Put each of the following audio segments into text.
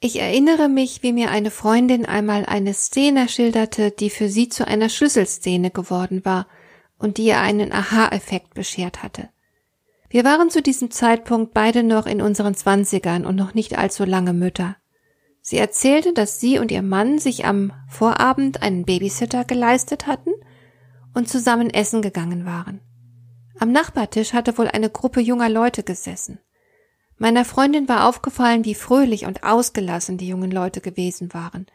Ich erinnere mich, wie mir eine Freundin einmal eine Szene schilderte, die für sie zu einer Schlüsselszene geworden war und die ihr einen Aha-Effekt beschert hatte. Wir waren zu diesem Zeitpunkt beide noch in unseren Zwanzigern und noch nicht allzu lange Mütter. Sie erzählte, dass sie und ihr Mann sich am Vorabend einen Babysitter geleistet hatten und zusammen essen gegangen waren. Am Nachbartisch hatte wohl eine Gruppe junger Leute gesessen. Meiner Freundin war aufgefallen, wie fröhlich und ausgelassen die jungen Leute gewesen waren.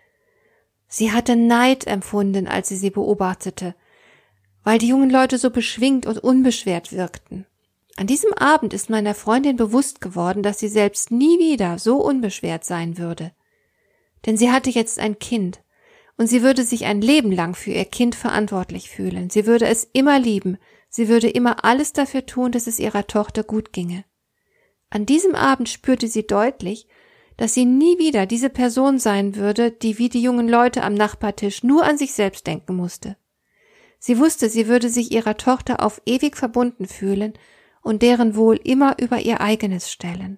Sie hatte Neid empfunden, als sie sie beobachtete, weil die jungen Leute so beschwingt und unbeschwert wirkten. An diesem Abend ist meiner Freundin bewusst geworden, dass sie selbst nie wieder so unbeschwert sein würde. Denn sie hatte jetzt ein Kind, und sie würde sich ein Leben lang für ihr Kind verantwortlich fühlen. Sie würde es immer lieben, sie würde immer alles dafür tun, dass es ihrer Tochter gut ginge. An diesem Abend spürte sie deutlich, dass sie nie wieder diese Person sein würde, die wie die jungen Leute am Nachbartisch nur an sich selbst denken musste. Sie wusste, sie würde sich ihrer Tochter auf ewig verbunden fühlen und deren Wohl immer über ihr eigenes stellen.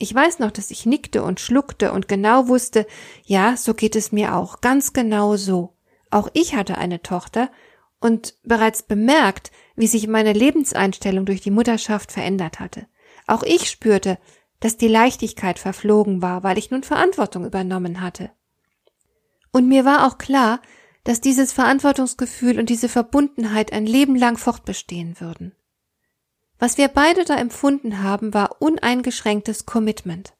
Ich weiß noch, dass ich nickte und schluckte und genau wusste, ja, so geht es mir auch, ganz genau so. Auch ich hatte eine Tochter und bereits bemerkt, wie sich meine Lebenseinstellung durch die Mutterschaft verändert hatte. Auch ich spürte, dass die Leichtigkeit verflogen war, weil ich nun Verantwortung übernommen hatte. Und mir war auch klar, dass dieses Verantwortungsgefühl und diese Verbundenheit ein Leben lang fortbestehen würden. Was wir beide da empfunden haben, war uneingeschränktes Commitment.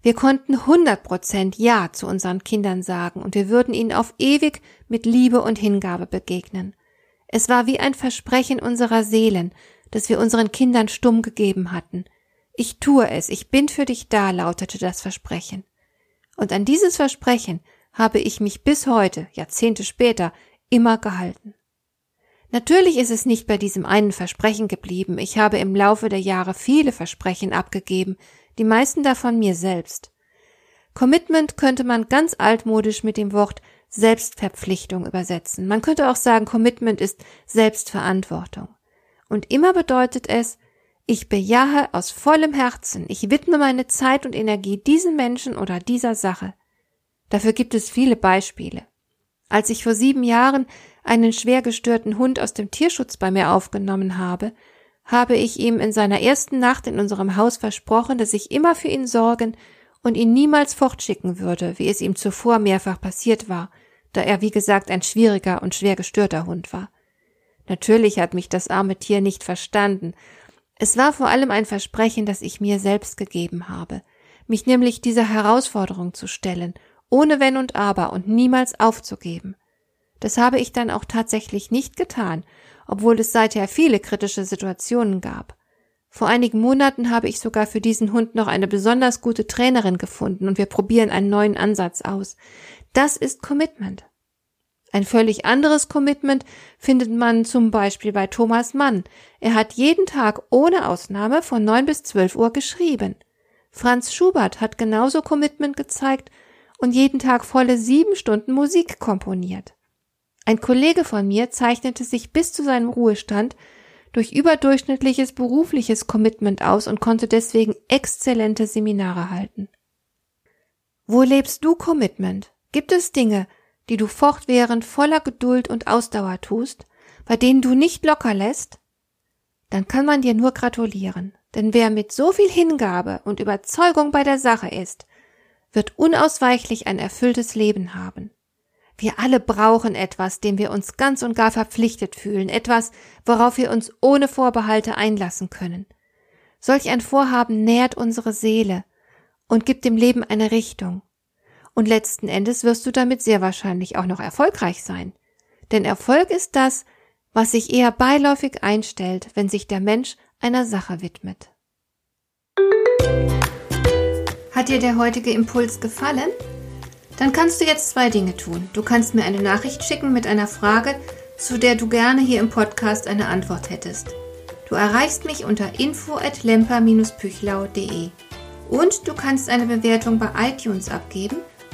Wir konnten 100 Prozent Ja zu unseren Kindern sagen und wir würden ihnen auf ewig mit Liebe und Hingabe begegnen. Es war wie ein Versprechen unserer Seelen, das wir unseren Kindern stumm gegeben hatten. Ich tue es, ich bin für dich da, lautete das Versprechen. Und an dieses Versprechen habe ich mich bis heute, Jahrzehnte später, immer gehalten. Natürlich ist es nicht bei diesem einen Versprechen geblieben. Ich habe im Laufe der Jahre viele Versprechen abgegeben, die meisten davon mir selbst. Commitment könnte man ganz altmodisch mit dem Wort Selbstverpflichtung übersetzen. Man könnte auch sagen, Commitment ist Selbstverantwortung. Und immer bedeutet es, ich bejahe aus vollem Herzen, ich widme meine Zeit und Energie diesem Menschen oder dieser Sache. Dafür gibt es viele Beispiele. Als ich vor sieben Jahren einen schwer gestörten Hund aus dem Tierschutz bei mir aufgenommen habe, habe ich ihm in seiner ersten Nacht in unserem Haus versprochen, dass ich immer für ihn sorgen und ihn niemals fortschicken würde, wie es ihm zuvor mehrfach passiert war, da er wie gesagt ein schwieriger und schwer gestörter Hund war. Natürlich hat mich das arme Tier nicht verstanden. Es war vor allem ein Versprechen, das ich mir selbst gegeben habe, mich nämlich dieser Herausforderung zu stellen, ohne Wenn und Aber und niemals aufzugeben. Das habe ich dann auch tatsächlich nicht getan, obwohl es seither viele kritische Situationen gab. Vor einigen Monaten habe ich sogar für diesen Hund noch eine besonders gute Trainerin gefunden und wir probieren einen neuen Ansatz aus. Das ist Commitment. Ein völlig anderes Commitment findet man zum Beispiel bei Thomas Mann. Er hat jeden Tag ohne Ausnahme von neun bis zwölf Uhr geschrieben. Franz Schubert hat genauso Commitment gezeigt und jeden Tag volle sieben Stunden Musik komponiert. Ein Kollege von mir zeichnete sich bis zu seinem Ruhestand durch überdurchschnittliches berufliches Commitment aus und konnte deswegen exzellente Seminare halten. Wo lebst du Commitment? Gibt es Dinge, die du fortwährend voller Geduld und Ausdauer tust, bei denen du nicht locker lässt, dann kann man dir nur gratulieren. Denn wer mit so viel Hingabe und Überzeugung bei der Sache ist, wird unausweichlich ein erfülltes Leben haben. Wir alle brauchen etwas, dem wir uns ganz und gar verpflichtet fühlen, etwas, worauf wir uns ohne Vorbehalte einlassen können. Solch ein Vorhaben nährt unsere Seele und gibt dem Leben eine Richtung und letzten Endes wirst du damit sehr wahrscheinlich auch noch erfolgreich sein. Denn Erfolg ist das, was sich eher beiläufig einstellt, wenn sich der Mensch einer Sache widmet. Hat dir der heutige Impuls gefallen? Dann kannst du jetzt zwei Dinge tun. Du kannst mir eine Nachricht schicken mit einer Frage, zu der du gerne hier im Podcast eine Antwort hättest. Du erreichst mich unter info at lemper-püchlau.de. Und du kannst eine Bewertung bei iTunes abgeben,